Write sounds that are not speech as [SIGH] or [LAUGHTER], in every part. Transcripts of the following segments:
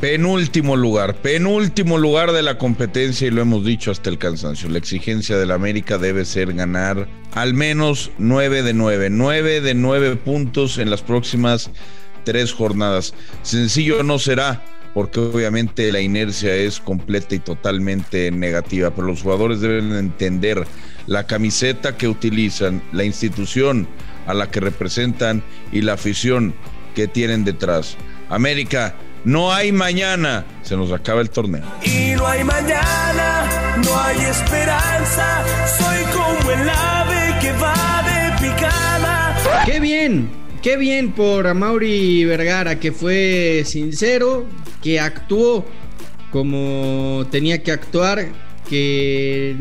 Penúltimo lugar, penúltimo lugar de la competencia y lo hemos dicho hasta el cansancio. La exigencia del América debe ser ganar al menos 9 de 9, 9 de 9 puntos en las próximas tres jornadas. Sencillo no será, porque obviamente la inercia es completa y totalmente negativa, pero los jugadores deben entender la camiseta que utilizan, la institución a la que representan y la afición que tienen detrás. América, no hay mañana, se nos acaba el torneo. Y no hay mañana, no hay esperanza, soy como el ave que va de picada. ¡Qué bien! Qué bien por Amaury Vergara, que fue sincero, que actuó como tenía que actuar, que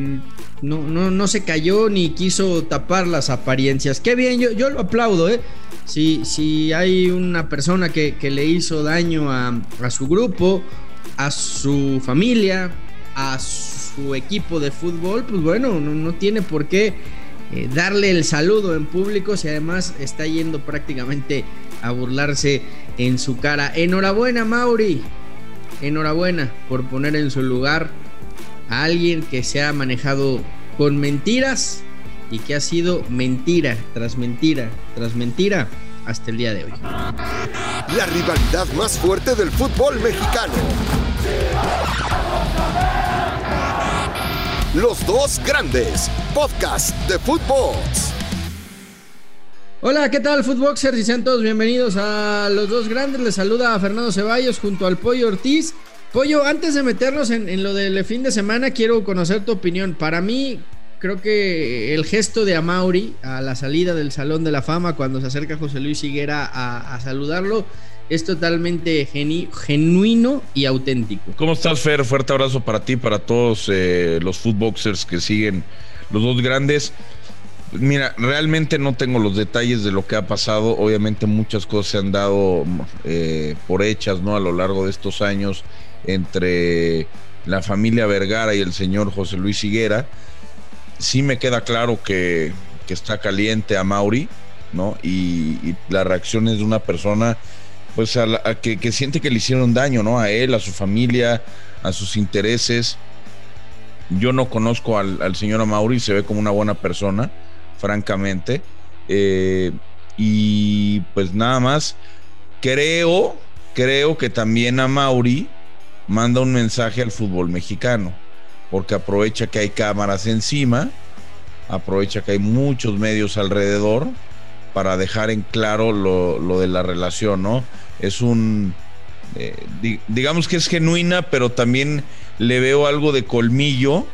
no, no, se cayó ni quiso tapar las apariencias. Qué bien, yo, yo lo aplaudo, ¿eh? Si, si hay una persona que, le hizo daño a, su grupo, a su familia, a su equipo de fútbol, pues bueno, no, no tiene por qué eh, darle el saludo en público si además está yendo prácticamente a burlarse en su cara. Enhorabuena Mauri, enhorabuena por poner en su lugar a alguien que se ha manejado con mentiras y que ha sido mentira tras mentira tras mentira hasta el día de hoy. La rivalidad más fuerte del fútbol mexicano. Los dos grandes, podcast de Footbox. Hola, ¿qué tal, Footboxers? Y sean todos bienvenidos a Los dos grandes. Les saluda a Fernando Ceballos junto al Pollo Ortiz. Pollo, antes de meternos en, lo del fin de semana, quiero conocer tu opinión. Para mí, creo que el gesto de Amauri a la salida del Salón de la Fama, cuando se acerca José Luis Higuera a saludarlo, es totalmente genuino y auténtico. ¿Cómo estás, Fer? Fuerte abrazo para ti, para todos eh, los footboxers que siguen los dos grandes. Mira, realmente no tengo los detalles de lo que ha pasado. Obviamente muchas cosas se han dado eh, por hechas, ¿no? A lo largo de estos años entre la familia Vergara y el señor José Luis Higuera. Sí me queda claro que, está caliente a Mauri, ¿no? Y, y la reacción es de una persona pues a, que, siente que le hicieron daño, ¿no? A él, a su familia, a sus intereses. Yo no conozco al, señor Amauri, se ve como una buena persona, francamente. Eh, y pues nada más, creo, creo que también a Mauri manda un mensaje al fútbol mexicano, porque aprovecha que hay cámaras encima, aprovecha que hay muchos medios alrededor para dejar en claro lo, lo de la relación, ¿no? es un, eh, digamos que es genuina, pero también le veo algo de colmillo,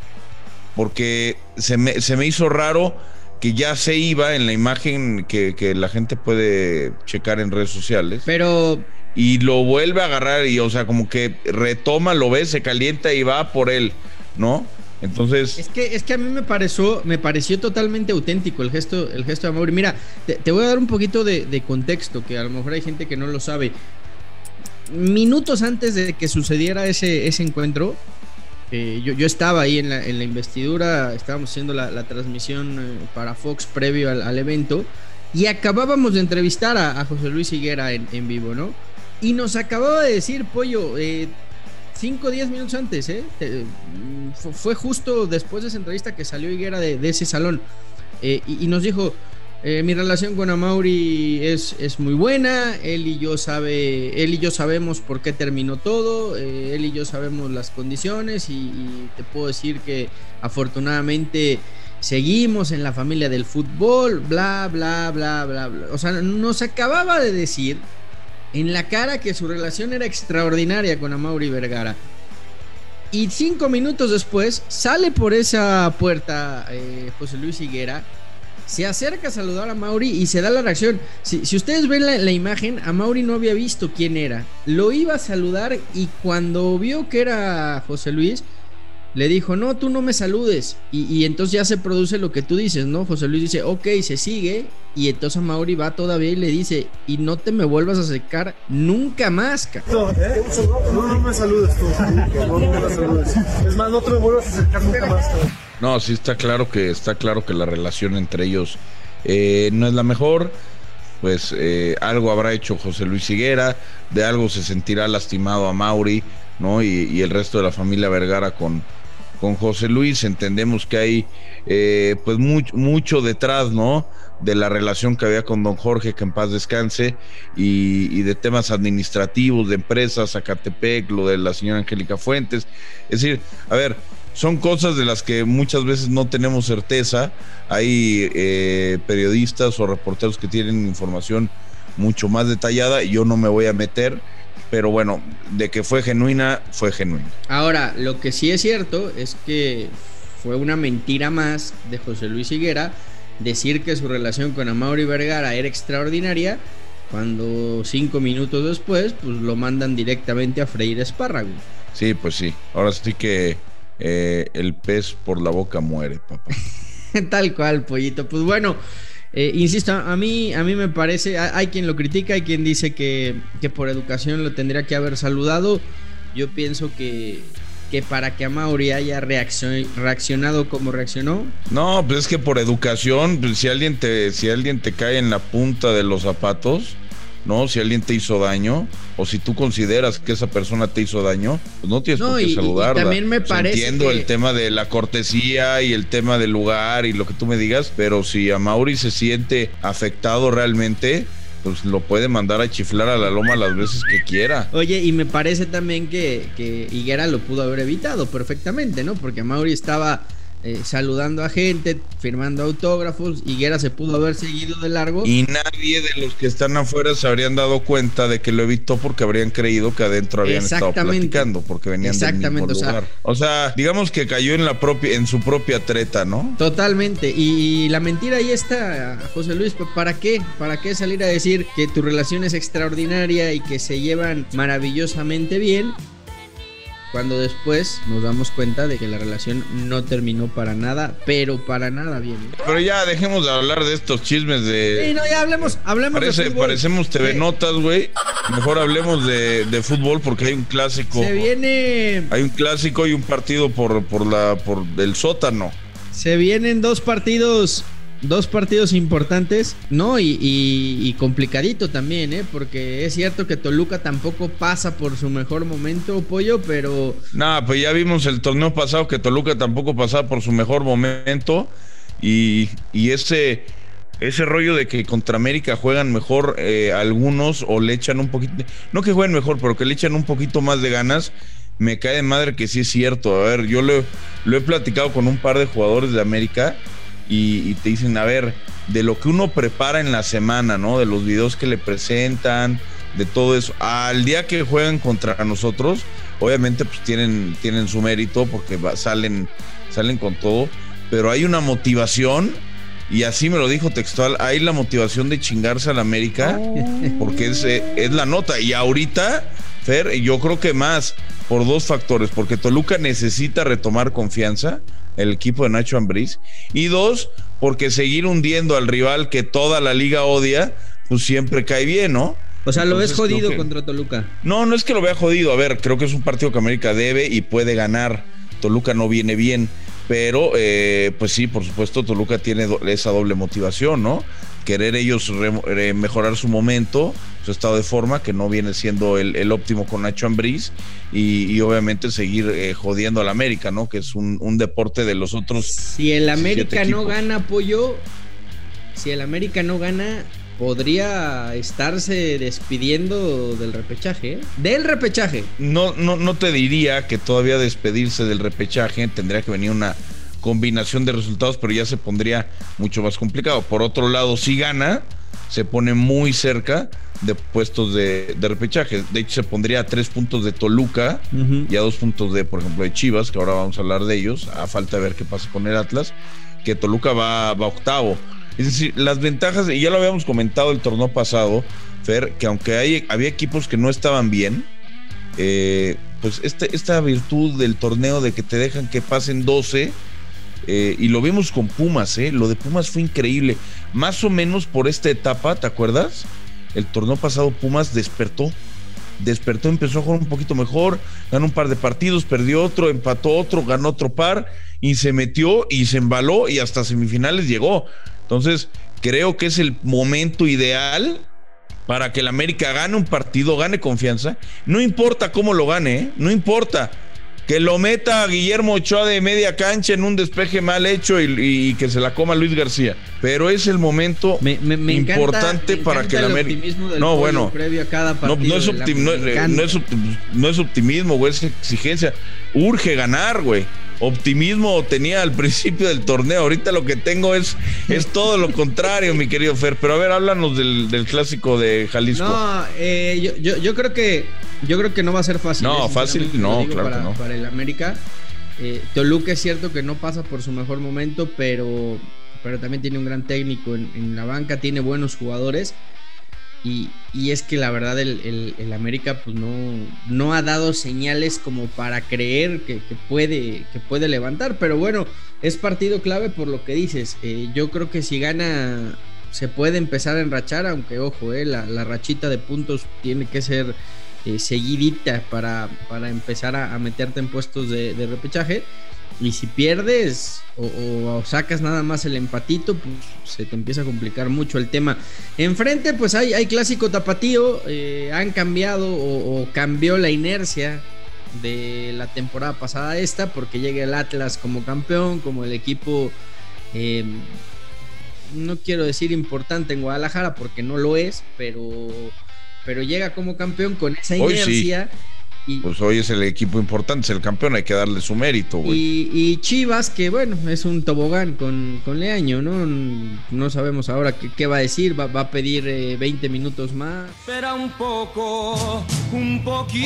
porque se me, se me hizo raro que ya se iba en la imagen que, que, la gente puede checar en redes sociales. Pero. Y lo vuelve a agarrar y, o sea, como que retoma, lo ve, se calienta y va por él, ¿no? Entonces. Es que, es que a mí me pareció, me pareció totalmente auténtico el gesto, el gesto de amor. Mira, te, voy a dar un poquito de, contexto, que a lo mejor hay gente que no lo sabe. Minutos antes de que sucediera ese, ese encuentro, eh, yo, yo, estaba ahí en la, en la investidura, estábamos haciendo la, transmisión eh, para Fox previo al, evento, y acabábamos de entrevistar a, José Luis Higuera en, en, vivo, ¿no? Y nos acababa de decir, Pollo, eh, 5 o 10 minutos antes, ¿eh? Fue justo después de esa entrevista que salió Higuera de, ese salón. Y, nos dijo, eh, mi relación con Amauri es, es muy buena, él y yo sabe, él y yo sabemos por qué terminó todo, él y yo sabemos las condiciones y, te puedo decir que afortunadamente seguimos en la familia del fútbol, bla, bla, bla, bla, bla. O sea, nos acababa de decir en la cara que su relación era extraordinaria con Amaury Vergara. Y cinco minutos después sale por esa puerta eh, José Luis Higuera, se acerca a saludar a Mauri y se da la reacción. Si, ustedes ven la, la, imagen, a Mauri no había visto quién era. Lo iba a saludar y cuando vio que era José Luis, le dijo, no, tú no me saludes. Y, entonces ya se produce lo que tú dices, ¿no? José Luis dice, ok, se sigue. Y entonces Mauri va todavía y le dice, y no te me vuelvas a secar nunca más, No, no, me saludes tú. [LAUGHS] No, me saludes. Es más, no te me vuelvas a acercar nunca más. No, sí está claro que está claro que la relación entre ellos eh, no es la mejor. pues eh, algo habrá hecho José Luis Higuera, de algo se sentirá lastimado a Mauri, ¿no? Y, el resto de la familia Vergara con, con José Luis. Entendemos que hay eh, pues mucho, detrás, ¿no? De la relación que había con don Jorge, que en paz descanse, y, de temas administrativos, de empresas, Zacatepec, lo de la señora Angélica Fuentes. Es decir, a ver, son cosas de las que muchas veces no tenemos certeza. Hay eh, periodistas o reporteros que tienen información mucho más detallada y yo no me voy a meter, pero bueno, de que fue genuina, fue genuina. Ahora, lo que sí es cierto es que fue una mentira más de José Luis Higuera decir que su relación con Amaury Vergara era extraordinaria cuando cinco minutos después pues lo mandan directamente a freír espárrago. Sí, pues sí. Ahora sí que eh, el pez por la boca muere, papá. [LAUGHS] Tal cual, pollito. Pues bueno, eh, insisto, a mí, a mí me parece, hay quien lo critica, hay quien dice que, que por educación lo tendría que haber saludado. Yo pienso que, que para que a Mauri haya reaccionado como reaccionó. No, pues es que por educación, pues si alguien te, si alguien te cae en la punta de los zapatos, ¿no? Si alguien te hizo daño o si tú consideras que esa persona te hizo daño, pues no tienes por qué saludarla. también me parece entiendo el tema de la cortesía y el tema del lugar y lo que tú me digas, pero si a Mauri se siente afectado realmente, pues lo puede mandar a chiflar a la loma las veces que quiera. Oye, y me parece también que, que Higuera lo pudo haber evitado perfectamente, ¿no? Porque Mauri estaba eh, saludando a gente, firmando autógrafos. Higuera se pudo haber seguido de largo. Y nadie de los que están afuera se habrían dado cuenta de que lo evitó porque habrían creído que adentro habían estado platicando, porque venían del mismo lugar. O sea, digamos que cayó en la propia, en su propia treta, ¿no? Totalmente. Y la mentira ahí está, José Luis. ¿Para qué? ¿Para qué salir a decir que tu relación es extraordinaria y que se llevan maravillosamente bien? Cuando después nos damos cuenta de que la relación no terminó para nada, pero para nada bien. Pero ya dejemos de hablar de estos chismes de. Sí, no, ya hablemos, hablemos de fútbol. Parecemos TV Notas, güey. Mejor hablemos de, fútbol porque hay un clásico. Se viene. Hay un clásico y un partido por, por la por el sótano. Se vienen dos partidos dos partidos importantes, ¿no? Y, complicadito también, ¿eh? Porque es cierto que Toluca tampoco pasa por su mejor momento, Pollo, pero... Nada, pues ya vimos el torneo pasado que Toluca tampoco pasaba por su mejor momento y, ese, ese rollo de que contra América juegan mejor eh, algunos o le echan un poquito, no que jueguen mejor, pero que le echan un poquito más de ganas. Me cae de madre que sí es cierto. A ver, yo lo, lo he platicado con un par de jugadores de América y, te dicen, a ver, de lo que uno prepara en la semana, ¿no? De los videos que le presentan, de todo eso, al día que juegan contra nosotros, obviamente pues tienen, tienen su mérito porque salen, salen con todo, pero hay una motivación. Y así me lo dijo textual, hay la motivación de chingarse a la América, porque es, eh, es la nota. Y ahorita, Fer, yo creo que más por dos factores, porque Toluca necesita retomar confianza, el equipo de Nacho Ambriz. Y dos, porque seguir hundiendo al rival que toda la liga odia, pues siempre cae bien, ¿no? O sea, lo ves jodido contra Toluca. No, no es que lo vea jodido. A ver, creo que es un partido que América debe y puede ganar. Toluca no viene bien. Pero, eh, pues sí, por supuesto, Toluca tiene esa doble motivación, ¿no? Querer ellos mejorar su momento su estado de forma, que no viene siendo el, óptimo con Nacho Ambriz, y, obviamente seguir eh, jodiendo al América, ¿no? Que es un, deporte de los otros. Si el América no gana apoyo, si el América no gana, podría estarse despidiendo del repechaje. ¿eh? Del repechaje. No, no, no te diría que todavía despedirse del repechaje tendría que venir una combinación de resultados, pero ya se pondría mucho más complicado. Por otro lado, si gana, se pone muy cerca de puestos de, repechaje. De hecho, se pondría a tres puntos de Toluca y a dos puntos de, por ejemplo, de Chivas, que ahora vamos a hablar de ellos, a falta de ver qué pasa con el Atlas, que Toluca va, va octavo. Es decir, las ventajas, y ya lo habíamos comentado el torneo pasado, Fer, que aunque hay, había equipos que no estaban bien, eh, pues este, esta virtud del torneo de que te dejan que pasen 12, eh, y lo vimos con Pumas, ¿eh? lo de Pumas fue increíble. Más o menos por esta etapa, ¿te acuerdas? el torneo pasado Pumas despertó. Despertó, empezó a jugar un poquito mejor, ganó un par de partidos, perdió otro, empató otro, ganó otro par y se metió y se embaló y hasta semifinales llegó. Entonces, creo que es el momento ideal para que el América gane un partido, gane confianza. No importa cómo lo gane, ¿eh? no importa. Que lo meta Guillermo Ochoa de media cancha en un despeje mal hecho y, que se la coma Luis García. Pero es el momento importante para que el América. No, bueno. no, no, es no, es optimismo, güey, es exigencia. Urge ganar, güey optimismo tenía al principio del torneo. Ahorita lo que tengo es, es todo lo contrario, mi querido Fer. Pero a ver, háblanos del, clásico de Jalisco. No, eh, yo, yo, creo que yo creo que no va a ser fácil. No, fácil, no, claro para, no. Para el América. Eh, Toluca es cierto que no pasa por su mejor momento, pero, pero también tiene un gran técnico en, en la banca, tiene buenos jugadores. Y, es que la verdad el, América pues no, no, ha dado señales como para creer que, puede, que puede levantar. Pero bueno, es partido clave por lo que dices. Eh, yo creo que si gana se puede empezar a enrachar, aunque ojo, eh, la, rachita de puntos tiene que ser eh, seguidita para, para empezar a, meterte en puestos de repechaje. Y si pierdes o, sacas nada más el empatito, pues se te empieza a complicar mucho el tema. Enfrente, pues hay, hay clásico tapatío. Eh, han cambiado o, cambió la inercia de la temporada pasada esta, porque llega el Atlas como campeón, como el equipo, em, no quiero decir importante en Guadalajara, porque no lo es, pero, pero llega como campeón con esa inercia pues hoy es el equipo importante, es el campeón, hay que darle su mérito, güey. Y, Chivas, que bueno, es un tobogán con, con Leaño, ¿no? No sabemos ahora qué, va a decir, va, a pedir 20 eh, minutos más. Espera un poco, un poquito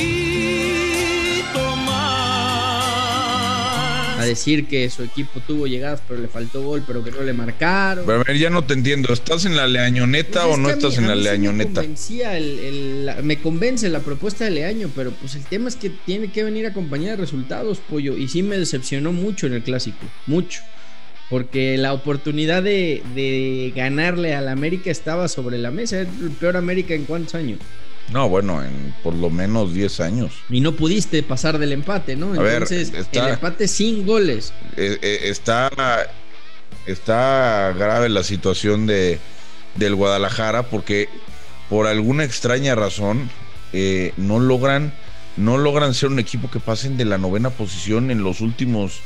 a decir que su equipo tuvo llegadas, pero le faltó gol, pero que no le marcaron. Pero a ver, ya no te entiendo. ¿Estás en la leañoneta pues o no estás en la leañoneta? Me, me convence la propuesta de Leaño, pero pues el tema es que tiene que venir acompañada de resultados, pollo. Y sí me decepcionó mucho en el clásico, mucho. Porque la oportunidad de, de ganarle al América estaba sobre la mesa. Es el peor América en cuántos años. No, bueno, en por lo menos 10 años. Y no pudiste pasar del empate, ¿no? Entonces, el empate sin goles. Eh, eh, está, está grave la situación de, del Guadalajara porque por alguna extraña razón eh, no logran no logran ser un equipo que pasen de la novena posición en los últimos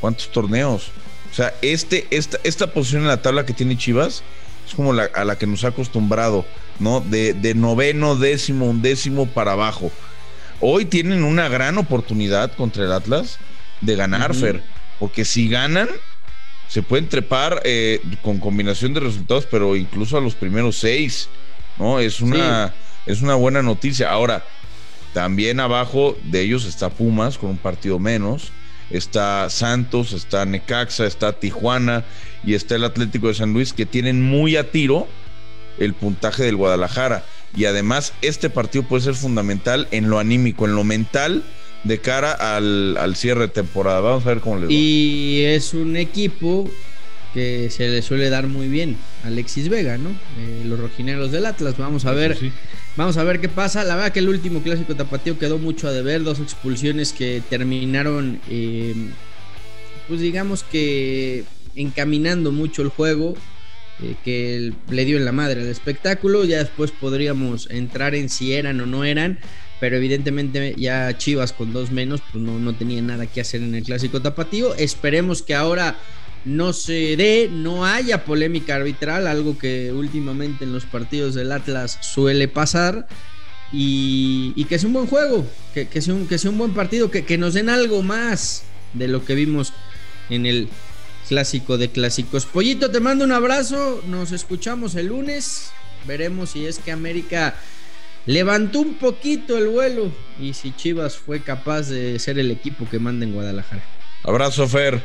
cuántos torneos. O sea, este, esta, esta posición en la tabla que tiene Chivas es como la, a la que nos ha acostumbrado ¿no? De, noveno, décimo, undécimo para abajo. Hoy tienen una gran oportunidad contra el Atlas de ganar, Fer, porque si ganan, se pueden trepar eh, con combinación de resultados, pero incluso a los primeros seis, ¿no? Es una, es una buena noticia. Ahora, también abajo de ellos está Pumas con un partido menos, está Santos, está Necaxa, está Tijuana y está el Atlético de San Luis que tienen muy a tiro el puntaje del Guadalajara. Y además, este partido puede ser fundamental en lo anímico, en lo mental, de cara al, cierre de temporada. Vamos a ver cómo le va. Y es un equipo que se le suele dar muy bien Alexis Vega, ¿no? Eh, los rojineros del Atlas. Vamos a ver. Vamos a ver qué pasa. La verdad que el último clásico tapatío quedó mucho a deber. Dos expulsiones que terminaron, eh, pues digamos que encaminando mucho el juego. Eh, que le dio en la madre al espectáculo. Ya después podríamos entrar en si eran o no eran. Pero evidentemente ya Chivas con dos menos, pues no, no tenía nada que hacer en el clásico tapatío. Esperemos que ahora no se dé, no haya polémica arbitral, algo que últimamente en los partidos del Atlas suele pasar. Y, que sea un buen juego, que, sea, un, que sea un buen partido, que, que nos den algo más de lo que vimos en el clásico de clásicos. Pollito, te mando un abrazo. Nos escuchamos el lunes. Veremos si es que América levantó un poquito el vuelo y si Chivas fue capaz de ser el equipo que manda en Guadalajara. Abrazo, Fer.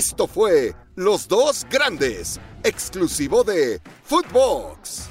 Esto fue Los Dos Grandes, exclusivo de Footbox.